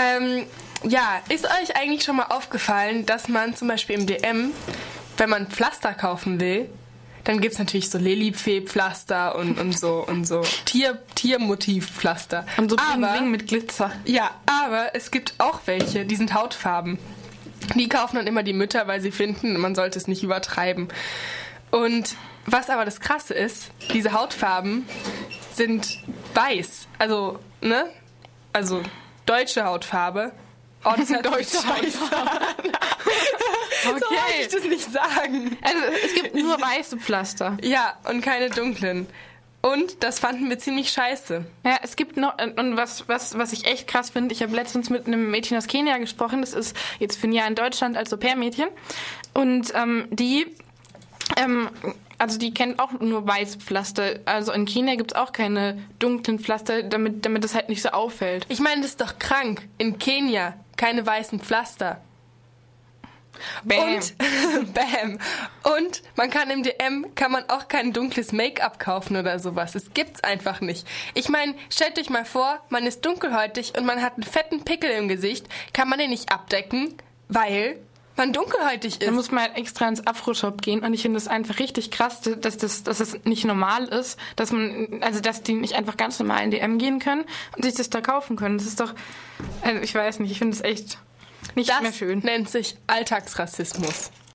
Ähm, ja, ist euch eigentlich schon mal aufgefallen, dass man zum Beispiel im DM, wenn man Pflaster kaufen will, dann gibt es natürlich so Lilifee-Pflaster und, und so und so Tier, Tiermotiv-Pflaster. Und so Bling mit Glitzer. Ja, aber es gibt auch welche, die sind Hautfarben. Die kaufen dann immer die Mütter, weil sie finden, man sollte es nicht übertreiben. Und was aber das Krasse ist, diese Hautfarben sind weiß. Also, ne? Also deutsche Hautfarbe. Oh, das ist deutsche Hautfarbe. okay. So ich das nicht sagen. Also es gibt nur weiße Pflaster. Ja, und keine dunklen. Und das fanden wir ziemlich scheiße. Ja, es gibt noch, und was, was, was ich echt krass finde, ich habe letztens mit einem Mädchen aus Kenia gesprochen, das ist jetzt für ein Jahr in Deutschland als Au-pair-Mädchen. Und ähm, die, ähm, also die kennt auch nur weiße Pflaster. Also in Kenia gibt es auch keine dunklen Pflaster, damit, damit das halt nicht so auffällt. Ich meine, das ist doch krank. In Kenia keine weißen Pflaster. Bam. Und, bam. Und man kann im DM, kann man auch kein dunkles Make-up kaufen oder sowas. Es gibt's einfach nicht. Ich meine, stellt euch mal vor, man ist dunkelhäutig und man hat einen fetten Pickel im Gesicht. Kann man den nicht abdecken, weil man dunkelhäutig ist. Da muss man halt extra ins Afro-Shop gehen und ich finde es einfach richtig krass, dass das, dass das nicht normal ist, dass man, also dass die nicht einfach ganz normal in DM gehen können und sich das da kaufen können. Das ist doch, also ich weiß nicht, ich finde es echt nicht das mehr schön. nennt sich Alltagsrassismus.